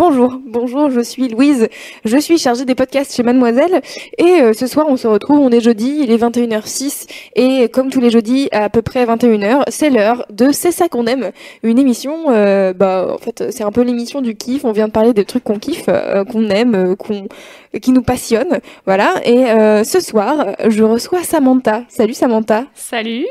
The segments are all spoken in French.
Bonjour, bonjour, je suis Louise, je suis chargée des podcasts chez Mademoiselle. Et euh, ce soir on se retrouve, on est jeudi, il est 21h06 et comme tous les jeudis à peu près 21h, c'est l'heure de C'est ça qu'on aime, une émission, euh, bah en fait c'est un peu l'émission du kiff, on vient de parler des trucs qu'on kiffe, euh, qu'on aime, qu'on qui nous passionnent, voilà. Et ce soir je reçois Samantha. Salut Samantha, Salut,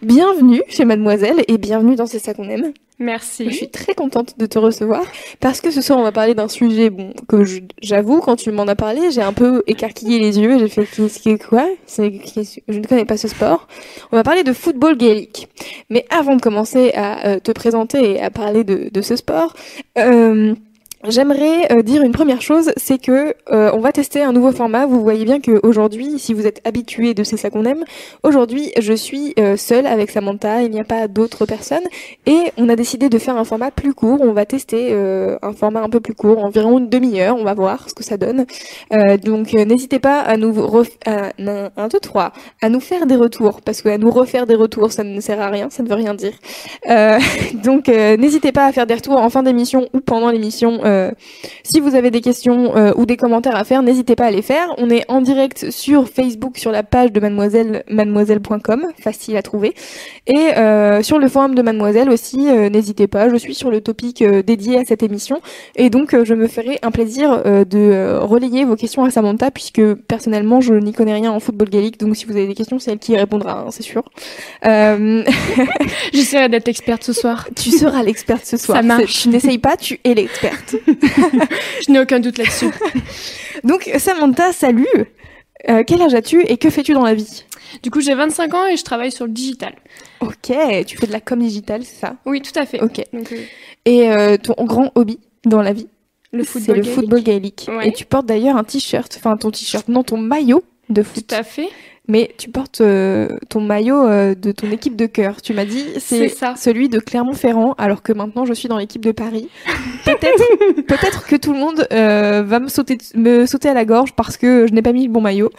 bienvenue chez Mademoiselle et bienvenue dans C'est ça qu'on aime. merci. Je suis très contente de te recevoir parce que ce soir on va parler d'un sujet bon que j'avoue quand tu m'en as parlé j'ai un peu écarquillé les yeux j'ai fait qu'est-ce que quoi? Je ne connais pas ce sport. On va parler de football gaélique. Mais avant de commencer à euh, te présenter et à parler de, de ce sport, euh, J'aimerais euh, dire une première chose, c'est que euh, on va tester un nouveau format. Vous voyez bien que aujourd'hui, si vous êtes habitué de c'est ça qu'on aime, aujourd'hui je suis euh, seule avec Samantha, il n'y a pas d'autres personnes et on a décidé de faire un format plus court. On va tester euh, un format un peu plus court, environ une demi-heure. On va voir ce que ça donne. Euh, donc euh, n'hésitez pas à nous à, un, deux, trois, à nous faire des retours parce que à nous refaire des retours, ça ne sert à rien, ça ne veut rien dire. Donc n'hésitez pas à faire des retours en fin d'émission ou pendant l'émission. Euh, si vous avez des questions euh, ou des commentaires à faire, n'hésitez pas à les faire. On est en direct sur Facebook, sur la page de Mademoiselle, mademoiselle.com, facile à trouver. Et euh, sur le forum de Mademoiselle aussi, n'hésitez pas. Je suis sur le topic dédié à cette émission. Et donc, je me ferai un plaisir de relayer vos questions à Samantha, puisque personnellement, je n'y connais rien en football gaélique. Donc, si vous avez des questions, c'est elle qui y répondra, hein, c'est sûr. J'essaierai d'être experte ce soir. tu seras l'experte ce soir. Ça marche. Tu n'essayes pas, tu es l'experte. Je n'ai aucun doute là-dessus. Donc Samantha, salut. Euh, quel âge as-tu et que fais-tu dans la vie? Du coup, j'ai 25 ans et je travaille sur le digital. Ok, tu fais de la com digitale, c'est ça? Oui, tout à fait. Ok. Donc, euh, Et euh, ton grand hobby dans la vie? Le C'est football. le gaélique. football gaélique. Ouais. Et tu portes d'ailleurs un t-shirt, enfin ton t-shirt, non ton maillot de foot. Tout à fait. Mais tu portes euh, ton maillot euh, de ton équipe de cœur. Tu m'as dit c'est celui de Clermont-Ferrand, alors que maintenant je suis dans l'équipe de Paris. Peut-être, peut-être que tout le monde euh, va me sauter, me sauter à la gorge parce que je n'ai pas mis le bon maillot.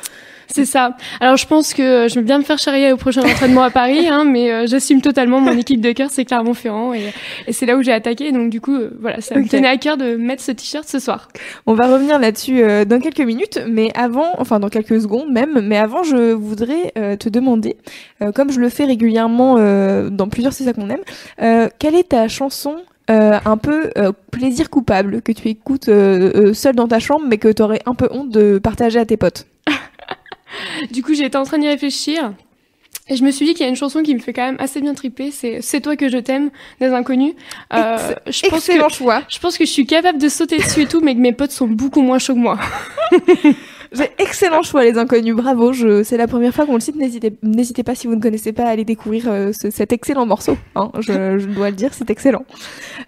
C'est ça. Alors, je pense que je vais bien me faire charrier au prochain entraînement à Paris, hein, mais euh, j'assume totalement mon équipe de cœur, c'est Clermont-Ferrand, et, et c'est là où j'ai attaqué. Donc, du coup, euh, voilà, ça me tenait à cœur de mettre ce t-shirt ce soir. On va revenir là-dessus euh, dans quelques minutes, mais avant, enfin dans quelques secondes même, mais avant je voudrais euh, te demander, euh, comme je le fais régulièrement euh, dans plusieurs C'est ça qu'on aime, euh, quelle est ta chanson euh, un peu euh, plaisir coupable que tu écoutes euh, euh, seule dans ta chambre mais que tu aurais un peu honte de partager à tes potes? Du coup, j'étais en train d'y réfléchir. Et je me suis dit qu'il y a une chanson qui me fait quand même assez bien triper, c'est C'est toi que je t'aime des inconnus. Euh, je pense que choix. je pense que je suis capable de sauter dessus et tout, mais que mes potes sont beaucoup moins chauds que moi. J'ai excellent choix les inconnus, bravo. Je, c'est la première fois qu'on le cite. N'hésitez, pas si vous ne connaissez pas à aller découvrir euh, ce- cet excellent morceau. Hein, je, dois le dire, c'est excellent.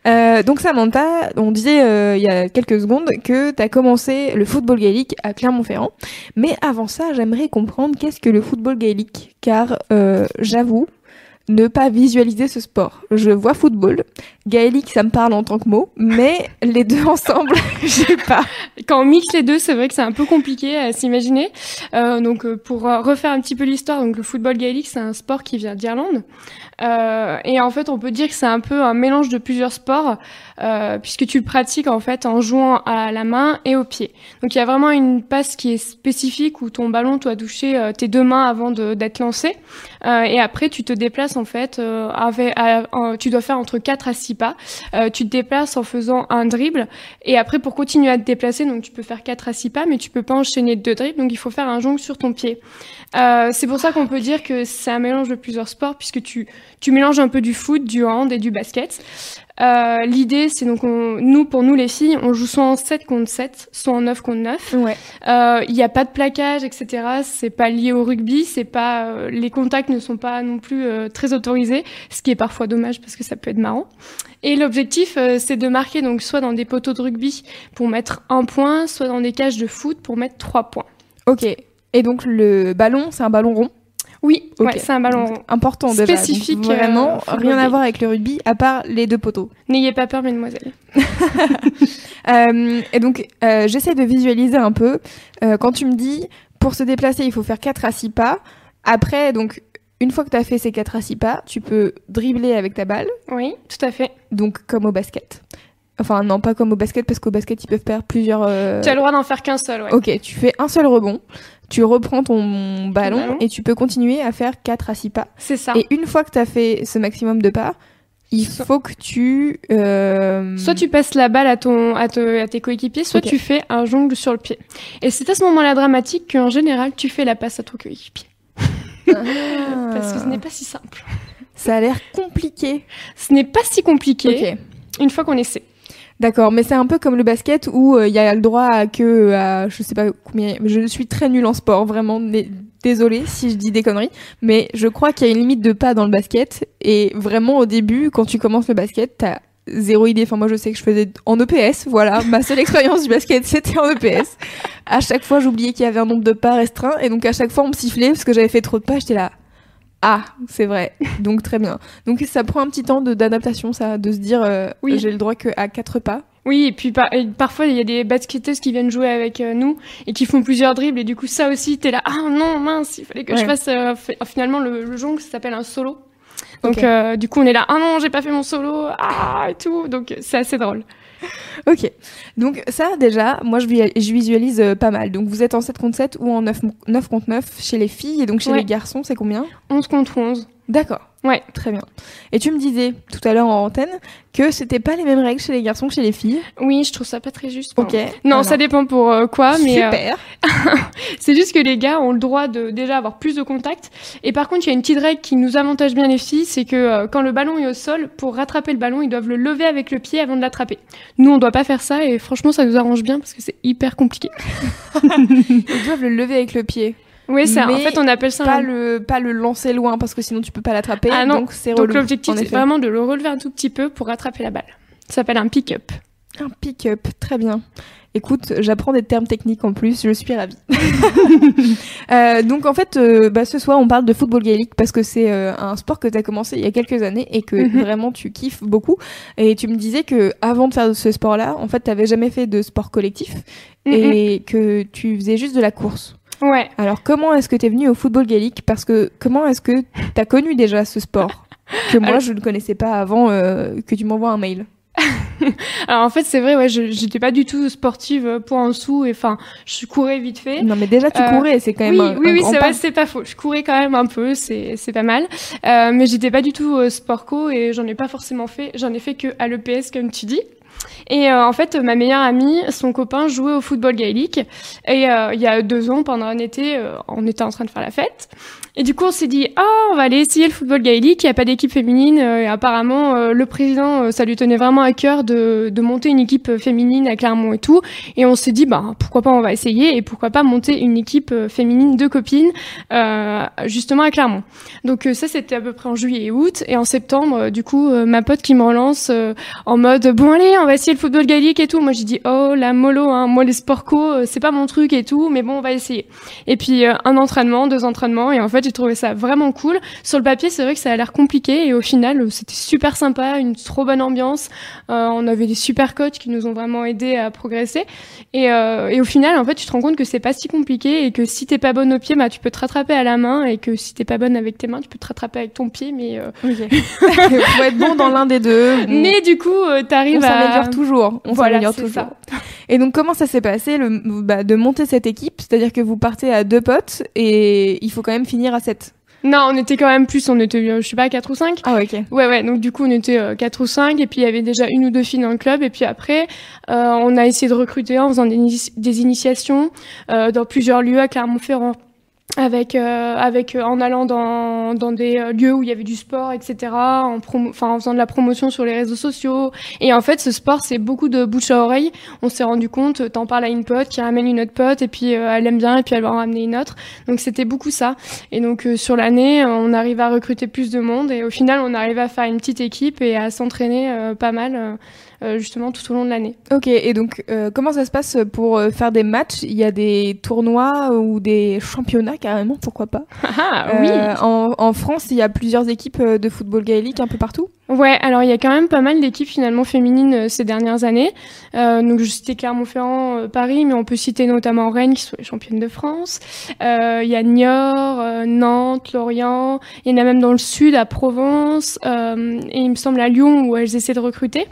Euh, donc Samantha, on disait euh, il y a quelques secondes que tu as commencé le football gaélique à Clermont-Ferrand. Mais avant ça, j'aimerais comprendre qu'est-ce que le football gaélique, car j'avoue ne pas visualiser ce sport. Je vois football, gaélique, ça me parle en tant que mot, mais les deux ensemble, j'ai pas. Quand on mixe les deux, c'est vrai que c'est un peu compliqué à s'imaginer. Euh, donc, euh, pour euh, refaire un petit peu l'histoire, donc le football gaélique, c'est un sport qui vient d'Irlande. Euh, et en fait, on peut dire que c'est un peu un mélange de plusieurs sports, euh, puisque tu le pratiques en fait en jouant à la main et au pied. Donc, il y a vraiment une passe qui est spécifique où ton ballon doit toucher euh, tes deux mains avant d'être lancé. Euh, et après, tu te déplaces en fait, euh, avec, tu dois faire entre 4 à 6 pas. Tu te déplaces en faisant un dribble. Et après, pour continuer à te déplacer, donc tu peux faire 4 à 6 pas, mais tu peux pas enchaîner deux dribbles, donc il faut faire un jongle sur ton pied. C'est pour ça qu'on peut dire que c'est un mélange de plusieurs sports, puisque tu, Tu mélanges un peu du foot, du hand et du basket. Euh, L'idée, c'est donc, on, nous, pour nous les filles, on joue soit en 7 contre 7, soit en 9 contre 9. Ouais. Euh, Il n'y a pas de plaquage, etc. C'est pas lié au rugby. C'est pas, euh, les contacts ne sont pas non plus euh, très autorisés, ce qui est parfois dommage parce que ça peut être marrant. Et l'objectif, euh, c'est de marquer donc soit dans des poteaux de rugby pour mettre un point, soit dans des cages de foot pour mettre trois points. Ok. Et donc le ballon, c'est un ballon rond. Oui, ouais, c'est un ballon Donc, rond. important déjà. Donc, Spécifique, vraiment, euh, football rien à voir avec le rugby à part les deux poteaux. N'ayez pas peur, mesdemoiselles. Euh, et donc, euh, j'essaie de visualiser un peu. Quand tu me dis, pour se déplacer, il faut faire 4 à 6 pas. Après, donc, une fois que tu as fait ces 4 à 6 pas, tu peux dribbler avec ta balle, Oui, tout à fait. donc comme au basket. Enfin, non, pas comme au basket, parce qu'au basket, ils peuvent faire plusieurs... Tu as le droit d'en faire qu'un seul, ouais. Ok, tu fais un seul rebond, tu reprends ton ballon, ballon. et tu peux continuer à faire 4 à 6 pas. C'est ça. Et une fois que tu as fait ce maximum de pas, il So- faut que tu... euh, Soit tu passes la balle à, ton, à, te- à tes coéquipiers, soit tu fais un jongle sur le pied. Et c'est à ce moment-là dramatique qu'en général, tu fais la passe à ton coéquipier. Parce que ce n'est pas si simple. Ça a l'air compliqué. Ce n'est pas si compliqué une fois qu'on essaie. D'accord, mais c'est un peu comme le basket où euh, il y a le droit à que à je sais pas combien. Je suis très nulle en sport, vraiment. Désolée si je dis des conneries, mais je crois qu'il y a une limite de pas dans le basket. Et vraiment au début, quand tu commences le basket, t'as zéro idée. Enfin moi je sais que je faisais en EPS, voilà. Ma seule expérience du basket c'était en EPS. À chaque fois j'oubliais qu'il y avait un nombre de pas restreint et donc à chaque fois on me sifflait parce que j'avais fait trop de pas. J'étais là. Ah, c'est vrai. Donc très bien. Donc ça prend un petit temps d'adaptation, ça, de se dire euh, Oui. j'ai le droit que à quatre pas. Oui, et puis par- et parfois, il y a des basketteuses qui viennent jouer avec euh, nous et qui font plusieurs dribbles. Et du coup, ça aussi, t'es là, ah non, mince, il fallait que je fasse... euh, fi- finalement, le, le jongle, ça s'appelle un solo. Donc, du coup, on est là, ah non, j'ai pas fait mon solo, ah, et tout. Donc, c'est assez drôle. Ok. Donc ça déjà, moi je, vi- je visualise euh, pas mal. Donc vous êtes en 7 contre 7 ou en 9, 9 contre 9 chez les filles et donc chez Ouais. les garçons, c'est combien? 11 contre 11. D'accord. Ouais. Très bien. Et tu me disais tout à l'heure en antenne que c'était pas les mêmes règles chez les garçons que chez les filles. Oui, je trouve ça pas très juste. Ok. Non, Alors, ça dépend pour euh, quoi, mais euh, Super. c'est juste que les gars ont le droit de déjà avoir plus de contact. Et par contre, il y a une petite règle qui nous avantage bien les filles, c'est que euh, quand le ballon est au sol, pour rattraper le ballon, ils doivent le lever avec le pied avant de l'attraper. Nous, on doit pas faire ça et franchement, ça nous arrange bien parce que c'est hyper compliqué. Ils doivent le lever avec le pied. Oui, c'est en fait on appelle ça Pas un... le pas le lancer loin parce que sinon tu peux pas l'attraper. Ah non. Donc c'est Donc l'objectif c'est vraiment de le relever un tout petit peu pour rattraper la balle. Ça s'appelle un pick-up. Un pick-up, très bien. Écoute, j'apprends des termes techniques en plus, je suis ravie. Euh, donc en fait, euh, bah, ce soir on parle de football gaélique parce que c'est euh, un sport que tu as commencé il y a quelques années et que Mhm. vraiment tu kiffes beaucoup. Et tu me disais que avant de faire ce sport-là, en fait, tu jamais fait de sport collectif et que tu faisais juste de la course. Ouais. Alors comment est-ce que tu es venu au football gaélique? Parce que comment est-ce que tu as connu déjà ce sport? Que moi Alors- je ne connaissais pas avant euh, que tu m'envoies un mail Alors en fait c'est vrai, ouais, j'étais pas du tout sportive euh, pour en dessous et enfin je courais vite fait. Non mais déjà tu Euh, courais, c'est quand même oui, un, oui, oui, c'est pas. vrai, c'est pas faux. Je courais quand même un peu, c'est c'est pas mal. Euh, mais j'étais pas du tout sport co et j'en ai pas forcément fait. J'en ai fait que à l'EPS comme tu dis. Et euh, en fait, ma meilleure amie, son copain jouait au football gaélique. Et euh, il y a deux ans, pendant un été, euh, on était en train de faire la fête. Et du coup, on s'est dit, ah, on va aller essayer le football gaélique. Il n'y a pas d'équipe féminine. euh, et apparemment, euh, le président, euh, ça lui tenait vraiment à cœur de, de monter une équipe féminine à Clermont et tout. Et on s'est dit, bah, pourquoi pas, on va essayer. Et pourquoi pas monter une équipe féminine de copines, euh, justement à Clermont. Donc ça, c'était à peu près en juillet et août. Et en septembre, du coup, ma pote qui me relance en mode, bon allez, on va essayer le football gaélique et tout. Moi, j'ai dit, oh, la mollo, hein. moi, les sports c'est pas mon truc et tout. Mais bon, on va essayer. Et puis, un entraînement, deux entraînements. Et en fait, j'ai trouvé ça vraiment cool. Sur le papier, c'est vrai que ça a l'air compliqué. Et au final, c'était super sympa, une trop bonne ambiance. Euh, on avait des super coachs qui nous ont vraiment aidés à progresser. Et, euh, et au final, en fait, tu te rends compte que c'est pas si compliqué et que si t'es pas bonne au pied, bah, tu peux te rattraper à la main et que si t'es pas bonne avec tes mains, tu peux te rattraper avec ton pied. Mais, euh. Faut être bon dans l'un des deux. mais du coup, euh, on t'arrives à... s'améliore toujours. On Voilà, s'améliore toujours. ça. Et donc comment ça s'est passé le, bah, de monter cette équipe? C'est-à-dire que vous partez à deux potes et il faut quand même finir à sept. Non, on était quand même plus, on était, euh, je sais pas, 4 ou 5. Ah ok. Ouais, ouais, donc du coup, on était euh, 4 ou 5, et puis il y avait déjà une ou deux filles dans le club, et puis après, euh, on a essayé de recruter en faisant des, ini- des initiations euh, dans plusieurs lieux à Clermont-Ferrand. Avec, euh, avec euh, en allant dans dans, des euh, lieux où il y avait du sport, etc. En, promo en faisant de la promotion sur les réseaux sociaux. Et en fait, ce sport, c'est beaucoup de bouche à oreille. On s'est rendu compte, t'en parles à une pote qui ramène une autre pote, et puis euh, elle aime bien, et puis elle va en ramener une autre. Donc c'était beaucoup ça. Et donc sur l'année, on arrive à recruter plus de monde, et au final, on arrive à faire une petite équipe et à s'entraîner pas mal. Euh, justement tout au long de l'année. Ok, et donc euh, comment ça se passe pour euh, faire des matchs? Il y a des tournois ou des championnats carrément, pourquoi pas? Ah oui en, en, France, il y a plusieurs équipes de football gaélique un peu partout? Ouais, alors il y a quand même pas mal d'équipes finalement féminines ces dernières années. donc je citais Clermont-Ferrand, Paris, mais on peut citer notamment Rennes qui sont les championnes de France. Il y a Niort, Nantes, Lorient. Il y en a même dans le sud, à Provence, et il me semble à Lyon où elles essaient de recruter.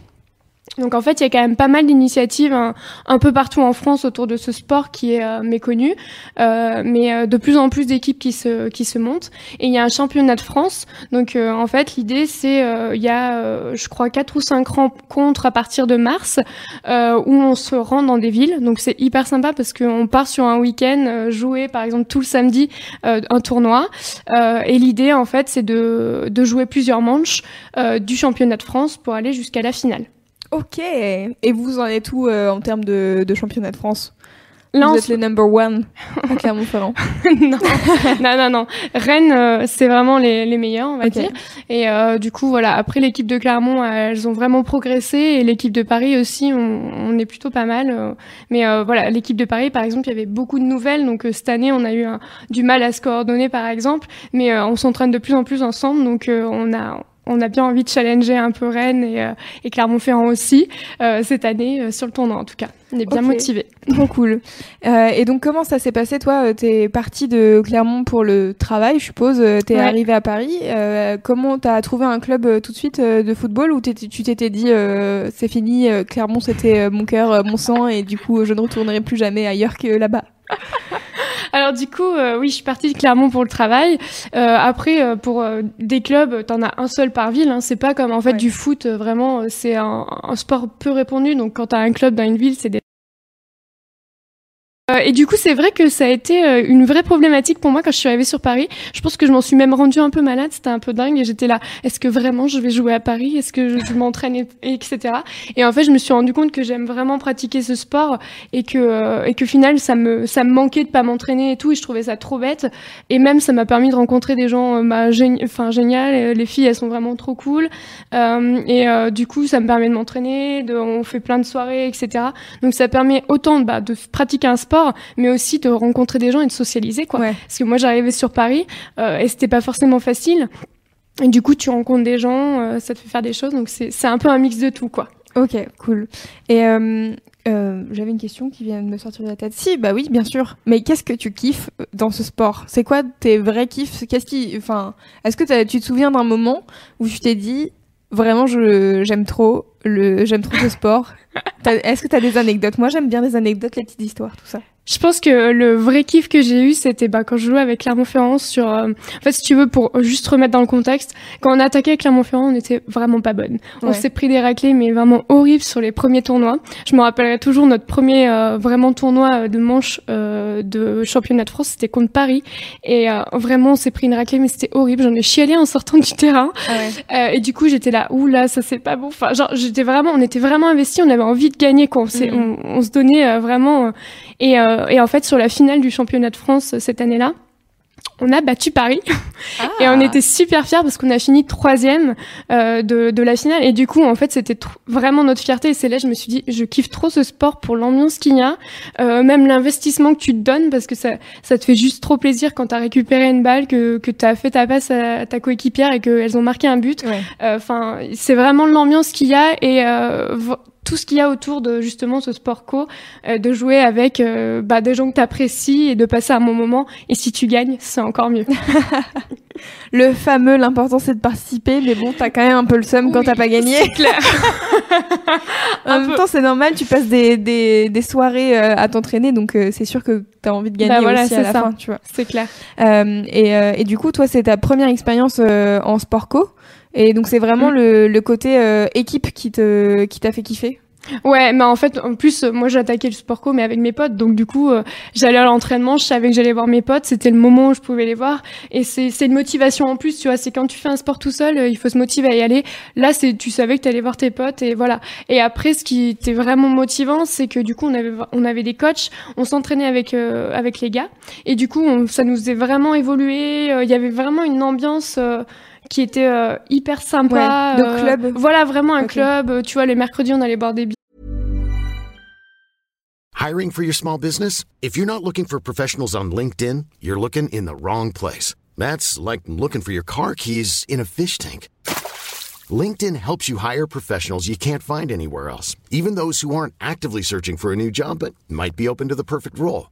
Donc en fait, il y a quand même pas mal d'initiatives un, peu partout en France autour de ce sport qui est euh, méconnu, euh, mais euh, de plus en plus d'équipes qui se qui se montent. Et il y a un championnat de France. Donc en fait, l'idée c'est il y a je crois quatre ou cinq rencontres à partir de mars où on se rend dans des villes. Donc c'est hyper sympa parce qu'on part sur un week-end jouer par exemple tout le samedi un tournoi. et l'idée en fait c'est de de jouer plusieurs manches du championnat de France pour aller jusqu'à la finale. Ok. Et vous en êtes où euh, en termes de, de, championnat de France? Vous êtes les number one à Clermont-Ferrand. non. non, non, non. Rennes, euh, c'est vraiment les, les, meilleurs, on va dire. Et euh, du coup, voilà. Après, l'équipe de Clermont, elles ont vraiment progressé, et l'équipe de Paris aussi, on, on, est plutôt pas mal. mais voilà, l'équipe de Paris, par exemple, il y avait beaucoup de nouvelles. Donc cette année, on a eu du mal à se coordonner, par exemple. Mais on s'entraîne de plus en plus ensemble, donc on a on a bien envie de challenger un peu Rennes et, euh, et Clermont-Ferrand aussi euh, cette année euh, sur le tournoi en tout cas. On est bien motivés. Trop cool. et donc comment ça s'est passé toi T'es parti de Clermont pour le travail, je suppose. T'es arrivé à Paris. comment t'as trouvé un club tout de suite de football ou tu t'étais dit c'est fini, Clermont c'était mon cœur, mon sang et du coup je ne retournerai plus jamais ailleurs que là-bas? alors du coup, euh, oui, je suis partie de Clermont pour le travail. Euh, après, euh, pour des clubs, t'en as un seul par ville. Hein. C'est pas comme en fait du foot. vraiment, c'est un, un, sport peu répandu. Donc quand t'as un club dans une ville, c'est des euh, et du coup, c'est vrai que ça a été euh, une vraie problématique pour moi quand je suis arrivée sur Paris. Je pense que je m'en suis même rendue un peu malade, c'était un peu dingue. Et j'étais là, est-ce que vraiment je vais jouer à Paris? Est-ce que je, m'entraîne, etc. Et en fait, je me suis rendu compte que j'aime vraiment pratiquer ce sport et que euh, et que final, ça me ça me manquait de pas m'entraîner et tout. Et je trouvais ça trop bête. Et même, ça m'a permis de rencontrer des gens, bah, enfin génial. Les filles, elles sont vraiment trop cool. et du coup, ça me permet de m'entraîner. On fait plein de soirées, etc. Donc, ça permet autant bah, de pratiquer un sport mais aussi de rencontrer des gens et de socialiser, quoi. Parce que moi, j'arrivais sur Paris euh, et c'était pas forcément facile. Et du coup, tu rencontres des gens, euh, ça te fait faire des choses, donc c'est un peu un mix de tout, quoi. Ok, cool. Et euh, j'avais une question qui vient de me sortir de la tête. Si, bah oui, bien sûr. Mais qu'est-ce que tu kiffes dans ce sport? C'est quoi tes vrais kiffs? Qu'est-ce qui, enfin, est-ce que tu te souviens d'un moment où tu t'es dit vraiment, je j'aime trop le, j'aime trop ce sport est-ce que tu as des anecdotes? Moi, j'aime bien les anecdotes, les petites histoires, tout ça. Je pense que le vrai kiff que j'ai eu, c'était bah, quand je jouais avec Clermont-Ferrand sur... Euh, en fait, si tu veux, pour juste remettre dans le contexte, quand on attaquait avec Clermont-Ferrand, on était vraiment pas bonne. On s'est pris des raclés, mais vraiment horribles sur les premiers tournois. Je me rappellerai toujours notre premier euh, vraiment tournoi de manche euh, de championnat de France, c'était contre Paris. Et vraiment, on s'est pris une raclée, mais c'était horrible. J'en ai chialé en sortant du terrain. Ah et du coup, j'étais là, ouh là, ça c'est pas bon. Enfin, genre, j'étais vraiment, on était vraiment investis, on avait envie de gagner, quoi. On, mm. on, on se donnait vraiment... Et, euh, et en fait, sur la finale du championnat de France euh, cette année-là, on a battu Paris. Ah. et on était super fiers parce qu'on a fini troisième euh, de, de la finale. Et du coup en fait c'était vraiment notre fierté. Et c'est là je me suis dit je kiffe trop ce sport pour l'ambiance qu'il y a euh, même l'investissement que tu te donnes parce que ça ça te fait juste trop plaisir quand t'as récupéré une balle que que t'as fait ta passe à ta coéquipière et qu'elles ont marqué un but. Enfin c'est vraiment l'ambiance qu'il y a. Et tout ce qu'il y a autour de justement ce sport co, euh, de jouer avec euh, bah, des gens que tu apprécies et de passer un bon moment. Et si tu gagnes, c'est encore mieux. le fameux, l'important c'est de participer, mais bon, t'as quand même un peu le seum quand t'as pas gagné. Clair. en même temps, c'est normal, tu passes des, des, des soirées euh, à t'entraîner, donc c'est sûr que t'as envie de gagner bah aussi à la fin, tu vois. C'est clair. et, et du coup, toi, c'est ta première expérience en sport co. Et donc c'est vraiment mm. le, le, côté euh, équipe qui te qui t'a fait kiffer? Ouais, mais en fait, en plus, euh, moi j'attaquais le sport co, mais avec mes potes. Donc du coup, euh, j'allais à l'entraînement, je savais que j'allais voir mes potes. C'était le moment où je pouvais les voir. Et c'est c'est une motivation en plus, tu vois. C'est quand tu fais un sport tout seul, euh, il faut se motiver à y aller. Là, c'est tu savais que tu allais voir tes potes et voilà. Et après, ce qui était vraiment motivant, c'est que du coup, on avait on avait des coachs, on s'entraînait avec avec les gars. Et du coup, on, ça nous faisait vraiment évoluer. Il y avait vraiment une ambiance qui était euh, hyper sympa. Ouais, de club. Voilà, vraiment un okay. club. Tu vois, les mercredis, on allait boire des bières. Hiring for your small business? If you're not looking for professionals on LinkedIn, you're looking in the wrong place. That's like looking for your car keys in a fish tank. LinkedIn helps you hire professionals you can't find anywhere else, even those who aren't actively searching for a new job but might be open to the perfect role.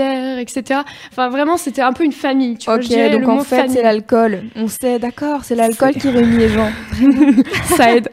Etc. Enfin, vraiment, c'était un peu une famille. Tu ok, vois, donc le en fait, c'est l'alcool. On sait, d'accord, c'est l'alcool qui réunit les gens. Ça aide.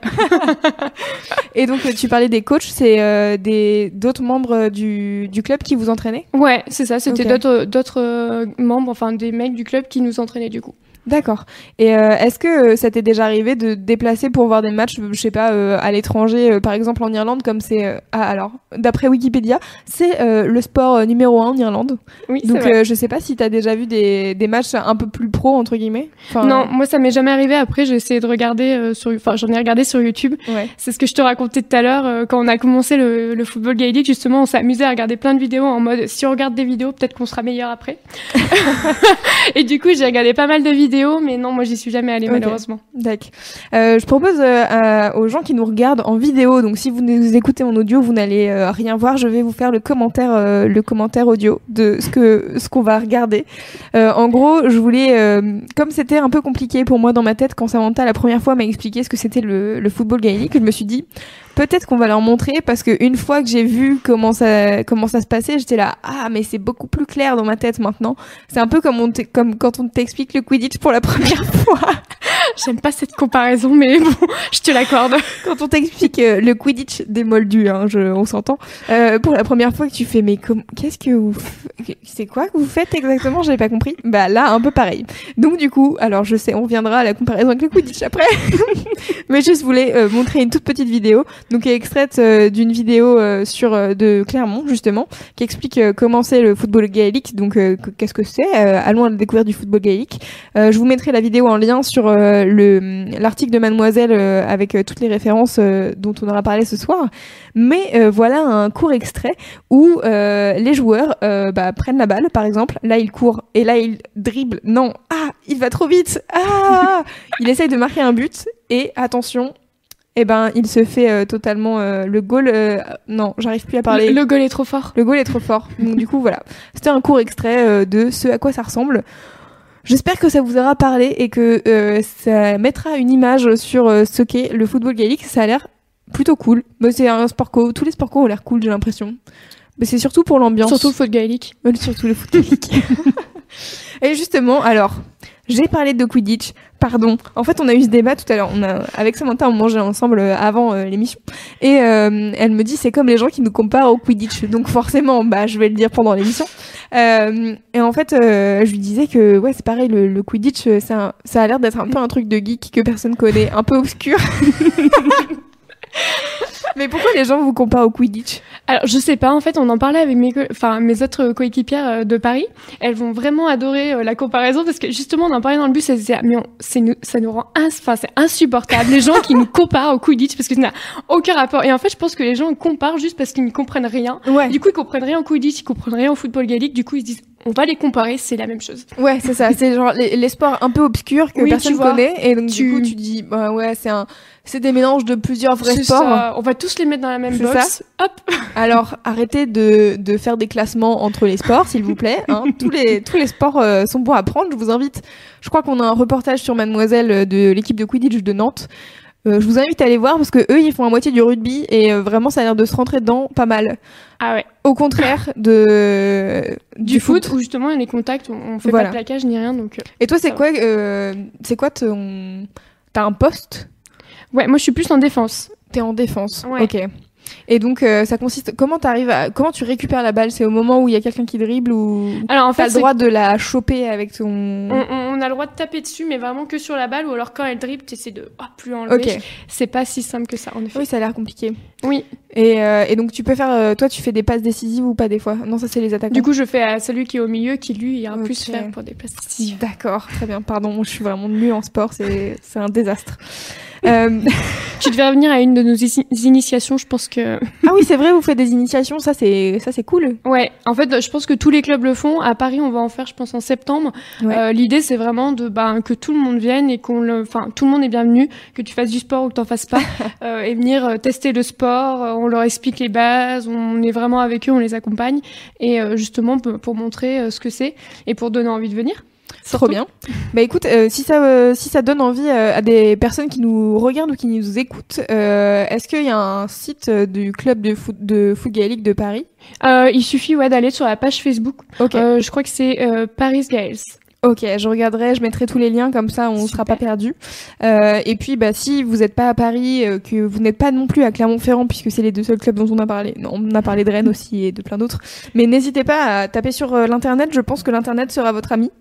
Et donc, tu parlais des coachs, c'est euh, des d'autres membres du, du club qui vous entraînaient? Ouais, c'est ça. C'était Ok. d'autres d'autres euh, membres, enfin des mecs du club qui nous entraînaient du coup. D'accord. Et euh, est-ce que euh, ça t'est déjà arrivé de te déplacer pour voir des matchs, je sais pas, euh, à l'étranger, par exemple en Irlande, comme c'est... Ah, alors, d'après Wikipédia, c'est le sport numéro un en Irlande. Oui, c'est Donc, vrai. je sais pas si t'as déjà vu des, des matchs un peu plus pro, entre guillemets. Enfin, Non, moi ça m'est jamais arrivé. Après, j'ai essayé de regarder sur, enfin j'en ai regardé sur YouTube. Ouais. C'est ce que je te racontais tout à l'heure quand on a commencé le, le football gaélique. Justement, on s'est amusé à regarder plein de vidéos en mode si on regarde des vidéos, peut-être qu'on sera meilleur après. Et du coup, j'ai regardé pas mal de vidéos, mais non, moi j'y suis jamais allée malheureusement. D'accord. Euh, je propose euh, aux gens qui nous regardent en vidéo, donc si vous nous écoutez en audio, vous n'allez euh, rien voir. Je vais vous faire le commentaire, le commentaire audio de ce que ce qu'on va regarder. En gros, je voulais, comme c'était un peu compliqué pour moi dans ma tête quand Samantha la première fois m'a expliqué ce que c'était le, le football gaélique, je me suis dit peut-être qu'on va leur montrer parce que une fois que j'ai vu comment ça comment ça se passait, j'étais là ah mais c'est beaucoup plus clair dans ma tête maintenant. C'est un peu comme on comme quand on t'explique le Quidditch pour la première fois. J'aime pas cette comparaison, mais bon, je te l'accorde. quand on t'explique euh, le Quidditch des moldus, hein, je, on s'entend, euh, pour la première fois que tu fais, mais qu'est-ce que vous, f- c'est quoi que vous faites exactement? J'avais pas compris. Bah là, un peu pareil. Donc du coup, alors je sais, on reviendra à la comparaison avec le Quidditch après, mais juste je voulais euh, montrer une toute petite vidéo, donc est extraite euh, d'une vidéo euh, sur euh, de Clermont justement, qui explique comment c'est le football gaélique. Donc que- qu'est-ce que c'est Allons à la découverte du football gaélique. Je vous mettrai la vidéo en lien sur le l'article de Mademoiselle avec toutes les références dont on aura parlé ce soir. Mais voilà un court extrait où les joueurs bah, prennent la balle, par exemple. Là, il court et là, il dribble. Non, ah, il va trop vite. Ah, il essaye de marquer un but et attention. Eh ben, il se fait euh, totalement euh, le goal. euh, non, j'arrive plus à parler. Le, le goal est trop fort. Le goal est trop fort. Donc du coup voilà, c'était un court extrait euh, de ce à quoi ça ressemble. J'espère que ça vous aura parlé et que euh, ça mettra une image sur euh, ce qu'est le football gaélique. Ça a l'air plutôt cool. Mais c'est un sport co. Tous les sports co ont l'air cool, j'ai l'impression. Mais c'est surtout pour l'ambiance. Surtout le foot gaélique. Surtout le foot gaélique. et justement, alors, j'ai parlé de Quidditch. Pardon. En fait, on a eu ce débat tout à l'heure. On a, avec Samantha, on mangeait ensemble euh, avant euh, l'émission. Et euh, elle me dit, c'est comme les gens qui nous comparent au Quidditch. Donc forcément, bah, je vais le dire pendant l'émission. Et en fait, je lui disais que, ouais, c'est pareil, le, le Quidditch, ça a l'air d'être un peu un truc de geek que personne connaît, un peu obscur. Mais pourquoi les gens vous comparent au Quidditch Alors, je sais pas, en fait, on en parlait avec mes, enfin, mes autres coéquipières euh, de Paris. Elles vont vraiment adorer euh, la comparaison parce que justement, on en parlait dans le bus, elles disaient, Ah, mais on- nous, ça nous rend ins- enfin, c'est insupportable. Les gens qui nous comparent au Quidditch parce que ça n'a aucun rapport. Et en fait, je pense que les gens comparent juste parce qu'ils ne comprennent rien. Ouais. Du coup, ils comprennent rien au Quidditch, ils comprennent rien au football gaélique. Du coup, ils se disent, on va les comparer, c'est la même chose. Ouais, c'est ça. C'est genre les, les sports un peu obscurs que Oui, personne connaît. Et donc, Tu- du coup, tu dis, bah ouais, c'est un, c'est des mélanges de plusieurs vrais sports. ça. On va tous les mettre dans la même box. Hop. Alors, arrêtez de, de faire des classements entre les sports, s'il vous plaît. hein. tous les, tous les sports euh, sont bons à prendre. Je vous invite. Je crois qu'on a un reportage sur Mademoiselle euh, de l'équipe de Quidditch de Nantes. Euh, je vous invite à aller voir parce que eux, ils font à moitié du rugby et euh, vraiment, ça a l'air de se rentrer dedans pas mal. Ah ouais. Au contraire de Du, foot, où justement, les contacts, on, fait Voilà. pas de plaquage ni rien. Donc, euh, Et toi, c'est quoi, euh, c'est quoi ton, t'as un poste? Ouais, moi, je suis plus en défense. T'es en défense. Ouais. Ok. Et donc, euh, ça consiste. Comment t'arrives à... Comment tu récupères la balle? C'est au moment où il y a quelqu'un qui dribble ou Alors en fait, le droit de la choper avec ton. on, a le droit de taper dessus, mais vraiment que sur la balle, ou alors quand elle dribble, t'essaies de ah, plus enlever. Ok. C'est pas si simple que ça, en effet. Oui, ça a l'air compliqué. Oui. Et, euh, et donc, tu peux faire. euh, toi, tu fais des passes décisives ou pas des fois? Non, ça, c'est les attaquants. Du coup, je fais à celui qui est au milieu, qui lui ira plus Ok. faire pour des places décisives. D'accord, très bien. Pardon, je suis vraiment nulle en sport, c'est un désastre. Euh, tu devrais revenir à une de nos initiations, je pense que. ah oui, c'est vrai, vous faites des initiations, ça c'est ça c'est cool. Ouais, en fait, je pense que tous les clubs le font. À Paris, on va en faire, je pense, en septembre. Ouais. Euh, L'idée, c'est vraiment de ben, que tout le monde vienne et qu'on le, enfin, tout le monde est bienvenu, que tu fasses du sport ou que t'en fasses pas, euh, et venir euh, tester le sport. euh, On leur explique les bases, on est vraiment avec eux, on les accompagne, et euh, justement pour, pour montrer ce que c'est et pour donner envie de venir. Trop bien. Bah écoute, euh, si ça euh, si ça donne envie euh, à des personnes qui nous regardent ou qui nous écoutent, euh, est-ce qu'il y a un site euh, du club de foot de foot gaélique de Paris? Euh, il suffit ouais d'aller sur la page Facebook. Ok. Euh, je crois que c'est euh, Paris Gaels. Ok, je regarderai, je mettrai tous les liens comme ça, on ne sera pas perdu. Euh, et puis, bah, si vous n'êtes pas à Paris, euh, que vous n'êtes pas non plus à Clermont-Ferrand, puisque c'est les deux seuls clubs dont on a parlé, non, on a parlé de Rennes aussi et de plein d'autres. Mais n'hésitez pas à taper sur euh, l'internet. Je pense que l'internet sera votre ami.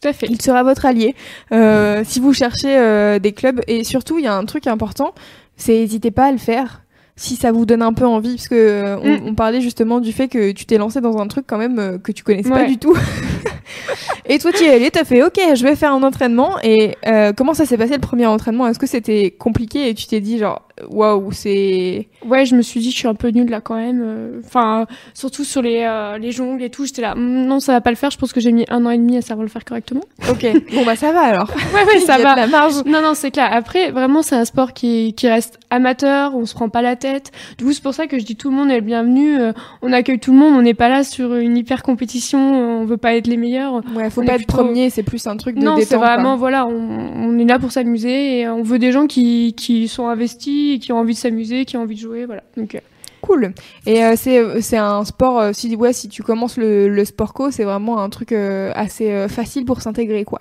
Tout à fait. Il sera votre allié euh, si vous cherchez euh, des clubs. Et surtout, il y a un truc important, c'est n'hésitez pas à le faire si ça vous donne un peu envie, parce que euh, on, Mm. on parlait justement du fait que tu t'es lancé dans un truc quand même euh, que tu connaissais pas du tout. et toi, tu es allé, t'as fait OK, je vais faire un entraînement. Et euh, comment ça s'est passé le premier entraînement? Est-ce que c'était compliqué? Et tu t'es dit genre waouh, c'est Ouais, je me suis dit, je suis un peu nulle là quand même. euh, Enfin, surtout sur les, euh, les jongles et tout, j'étais là, Hum, non, ça va pas le faire. Je pense que j'ai mis un an et demi à savoir le faire correctement. OK. bon bah ça va alors. Ouais, ouais, ça Il y a va. de la marge. Non, non, c'est clair. Après, vraiment, c'est un sport qui, qui reste amateur, on se prend pas la tête. Du coup, c'est pour ça que je dis tout le monde est le bienvenu. euh, on accueille tout le monde, on n'est pas là sur une hyper compétition, on veut pas être les meilleurs. Ouais, faut On pas être plutôt- premier, c'est plus un truc de Non, c'est vraiment, voilà, on, on est là pour s'amuser et on veut des gens qui, qui sont investis, qui ont envie de s'amuser, qui ont envie de jouer, voilà. Donc, euh, Cool. Et euh, c'est c'est un sport euh, si ouais si tu commences le, le sport co, c'est vraiment un truc euh, assez euh, facile pour s'intégrer quoi.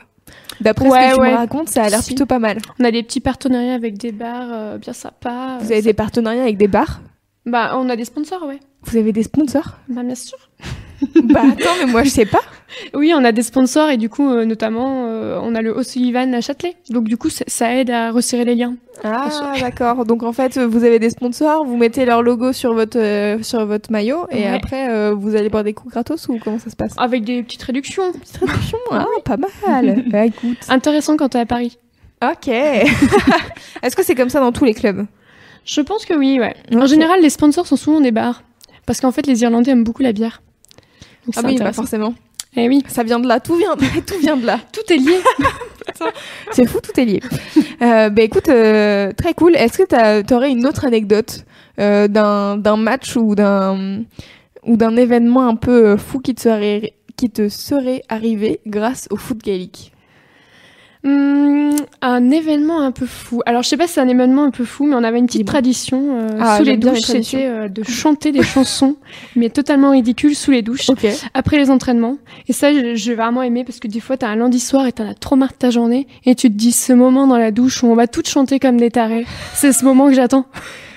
D'après Ouais, ce que tu ouais. me racontes, ça a l'air Si. plutôt pas mal. on a des petits partenariats avec des bars euh, bien sympas. Vous avez des partenariats avec des bars? Bah, on a des sponsors, ouais. Vous avez des sponsors? Bah, bien sûr. Bah attends, mais moi je sais pas. Oui, on a des sponsors et du coup, euh, notamment, euh, on a le O'Sullivan à Châtelet. Donc, du coup, ça, aide à resserrer les liens. Ah d'accord. Donc en fait, vous avez des sponsors, vous mettez leur logo sur votre euh, sur votre maillot et Ouais. après vous allez boire des coups gratos ou comment ça se passe? Avec des petites réductions. Petite réduction, ah, pas mal. Bah écoute. Intéressant quand t'es à Paris. Ok. Est-ce que c'est comme ça dans tous les clubs? Je pense que oui, ouais. En général, les sponsors sont souvent des bars. Parce qu'en fait, les Irlandais aiment beaucoup la bière. Donc, Ah oui, bah forcément. Eh oui, Ça vient de là, tout vient, tout vient de là. tout est lié. C'est fou, tout est lié. Euh, bah écoute, euh, très cool. Est-ce que t'as- t'aurais une autre anecdote euh, d'un d'un match ou d'un ou d'un événement un peu euh, fou qui te serait qui te serait arrivé grâce au foot gaélique? Hum, un événement un peu fou. Alors, je sais pas si c'est un événement un peu fou, mais on avait une petite tradition euh, Ah, sous les douches, c'était euh, de chanter des chansons, mais totalement ridicules sous les douches. Ok. après les entraînements. Et ça, je- j'ai vraiment aimé parce que des fois, t'as un lundi soir et t'en as trop marre de ta journée et tu te dis ce moment dans la douche où on va toutes chanter comme des tarés. C'est ce moment que j'attends.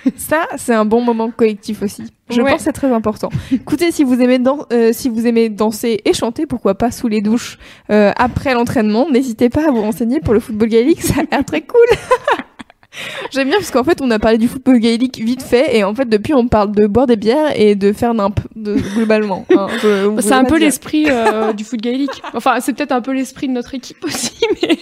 Ça, c'est un bon moment collectif aussi. Je Ouais. pense que c'est très important. Écoutez, si vous aimez euh, si vous aimez danser et chanter, pourquoi pas sous les douches euh, après l'entraînement, n'hésitez pas à vous renseigner pour le football gaélique, ça a l'air très cool. J'aime bien parce qu'en fait, on a parlé du football gaélique vite fait et en fait, depuis, on parle de boire des bières et de faire nimp de, globalement. hein. On C'est un peu l'esprit euh, du foot gaélique. Enfin, c'est peut-être un peu l'esprit de notre équipe aussi, mais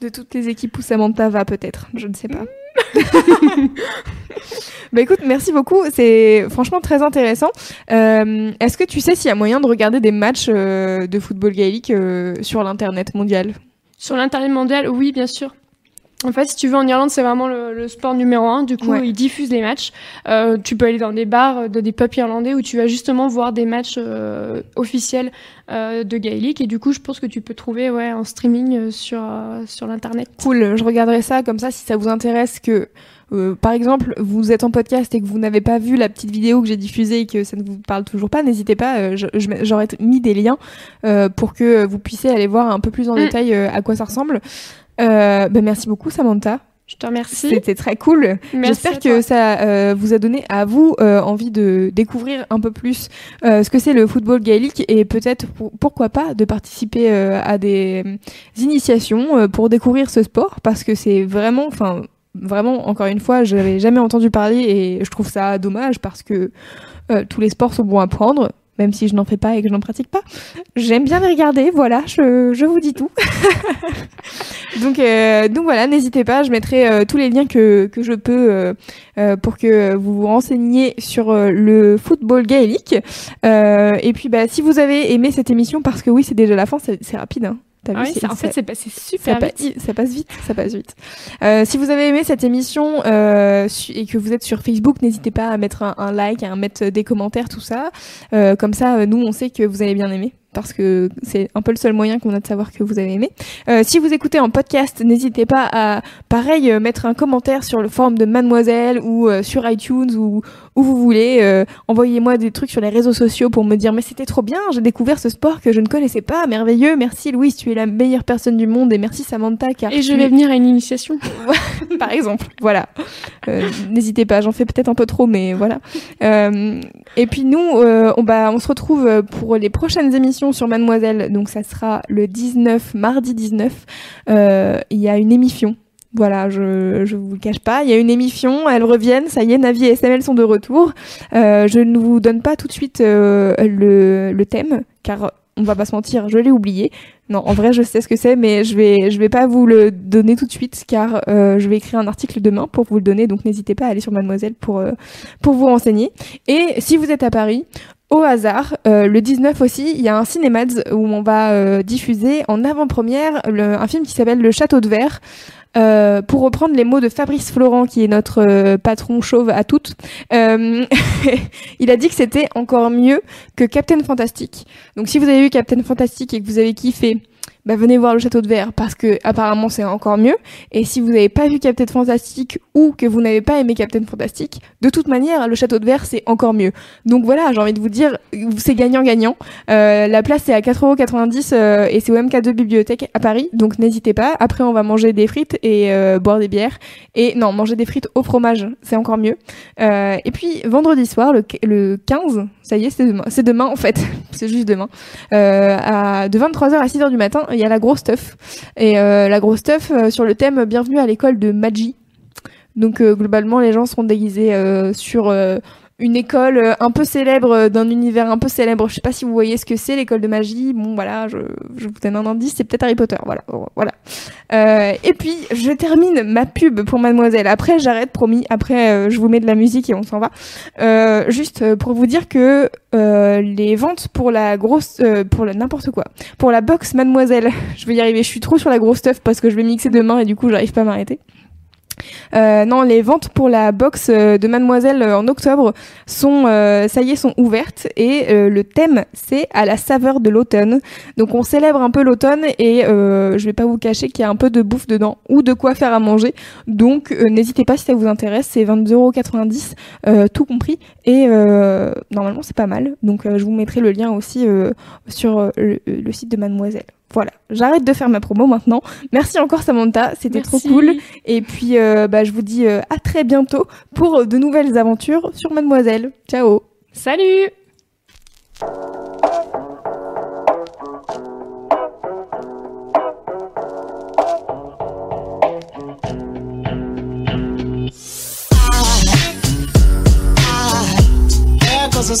de toutes les équipes où Samantha va peut-être, je ne sais pas. bah écoute, merci beaucoup, c'est franchement très intéressant. Euh, Est-ce que tu sais s'il y a moyen de regarder des matchs euh, de football gaélique euh, sur l'internet mondial? Sur l'internet mondial, oui, bien sûr. En fait, si tu veux, en Irlande, c'est vraiment le, le sport numéro un. Du coup, Ouais. ils diffusent les matchs. Euh, tu peux aller dans des bars, euh, de des pubs irlandais où tu vas justement voir des matchs euh, officiels euh, de gaélique. Et du coup, je pense que tu peux trouver ouais, en streaming euh, sur, euh, sur l'internet. Cool, je regarderai ça comme ça si ça vous intéresse que euh, par exemple vous êtes en podcast et que vous n'avez pas vu la petite vidéo que j'ai diffusée et que ça ne vous parle toujours pas, n'hésitez pas, euh, j'aurais mis des liens euh, pour que vous puissiez aller voir un peu plus en Mm. détail à quoi ça ressemble. Euh, ben merci beaucoup Samantha. Je te remercie. C'était très cool. J'espère que ça euh, vous a donné à vous euh, envie de découvrir un peu plus euh, ce que c'est le football gaélique et peut-être pourquoi pas de participer à des initiations pour découvrir ce sport parce que c'est vraiment, enfin vraiment encore une fois, je n'avais jamais entendu parler et je trouve ça dommage parce que tous les sports sont bons à prendre même si je n'en fais pas et que je n'en pratique pas. J'aime bien les regarder, voilà, je, vous dis tout. donc, euh, donc voilà, n'hésitez pas, je mettrai euh, tous les liens que, que je peux euh, pour que vous vous renseigniez sur le football gaélique. et puis, bah, si vous avez aimé cette émission, parce que oui, c'est déjà la fin, c'est rapide. Hein. Ah en fait, c'est super vite. ça passe vite, ça passe vite. Euh, si vous avez aimé cette émission euh, et que vous êtes sur Facebook, n'hésitez pas à mettre un, like, à mettre des commentaires, tout ça. Euh, comme ça, nous, on sait que vous avez bien aimé parce que c'est un peu le seul moyen qu'on a de savoir que vous avez aimé. Euh, si vous écoutez en podcast, n'hésitez pas à, pareil, euh, mettre un commentaire sur le forum de Mademoiselle ou euh, sur iTunes ou où vous voulez. Euh, envoyez-moi des trucs sur les réseaux sociaux pour me dire mais c'était trop bien, j'ai découvert ce sport que je ne connaissais pas, merveilleux. Merci Louise, tu es la meilleure personne du monde et merci Samantha car et je vais venir à une initiation. Par exemple, voilà. n'hésitez pas, j'en fais peut-être un peu trop, mais voilà. et puis nous, on, bah, on se retrouve pour les prochaines émissions sur Mademoiselle, donc ça sera le 19, mardi 19. Euh, il y a une émission. Voilà, je je vous le cache pas, il y a une émission, elles reviennent, ça y est, Navi et SML sont de retour. Euh, je ne vous donne pas tout de suite euh, le, le thème, car on va pas se mentir, je l'ai oublié. Non, en vrai, je sais ce que c'est, mais je vais, je vais pas vous le donner tout de suite, car je vais écrire un article demain pour vous le donner. Donc, n'hésitez pas à aller sur Mademoiselle pour pour vous renseigner. Et si vous êtes à Paris, au hasard, euh, le 19 aussi, il y a un Cinémads où on va euh, diffuser en avant-première un film qui s'appelle Le Château de Verre. Euh, pour reprendre les mots de Fabrice Florent, qui est notre patron chauve à toutes, il a dit que c'était encore mieux que Captain Fantastic. Donc si vous avez vu Captain Fantastic et que vous avez kiffé, bah, venez voir le château de verre parce que apparemment c'est encore mieux. Et si vous n'avez pas vu Captain Fantastic ou que vous n'avez pas aimé Captain Fantastic, de toute manière le château de verre c'est encore mieux. Donc voilà, j'ai envie de vous dire, c'est gagnant-gagnant. Euh, la place c'est à 4,90€ euh, et c'est au MK2 Bibliothèque à Paris, donc n'hésitez pas. Après on va manger des frites et euh, boire des bières. Et non, manger des frites au fromage, c'est encore mieux. Euh, et puis vendredi soir, le, le 15, ça y est, c'est demain. Demain en fait, c'est juste demain. Euh, à, de 23h à 6h du matin, y a la grosse stuff. Et euh, la grosse stuff euh, sur le thème Bienvenue à l'école de Magi. Donc euh, globalement, les gens seront déguisés sur une école euh, un peu célèbre euh, d'un univers un peu célèbre. Je sais pas si vous voyez ce que c'est l'école de magie. Bon voilà, je, je vous donne un indice, c'est peut-être Harry Potter. Voilà, voilà. Euh, et puis je termine ma pub pour Mademoiselle. Après j'arrête, promis. Après euh, je vous mets de la musique et on s'en va. Euh, juste pour vous dire que les ventes pour la grosse, pour n'importe quoi, pour la box Mademoiselle, je vais y arriver. Je suis trop sur la grosse stuff parce que je vais mixer demain et du coup j'arrive pas à m'arrêter. Euh, non, les ventes pour la box euh, de Mademoiselle euh, en octobre sont, ça y est, sont ouvertes et le thème c'est à la saveur de l'automne. Donc on célèbre un peu l'automne et je vais pas vous cacher qu'il y a un peu de bouffe dedans ou de quoi faire à manger. Donc n'hésitez pas si ça vous intéresse, c'est 22,90€ tout compris et normalement c'est pas mal. Donc je vous mettrai le lien aussi sur le site de Mademoiselle. Voilà, j'arrête de faire ma promo maintenant. Merci encore Samantha, c'était trop cool. Et puis euh, bah, je vous dis euh, à très bientôt pour de nouvelles aventures sur Mademoiselle. Ciao Salut goes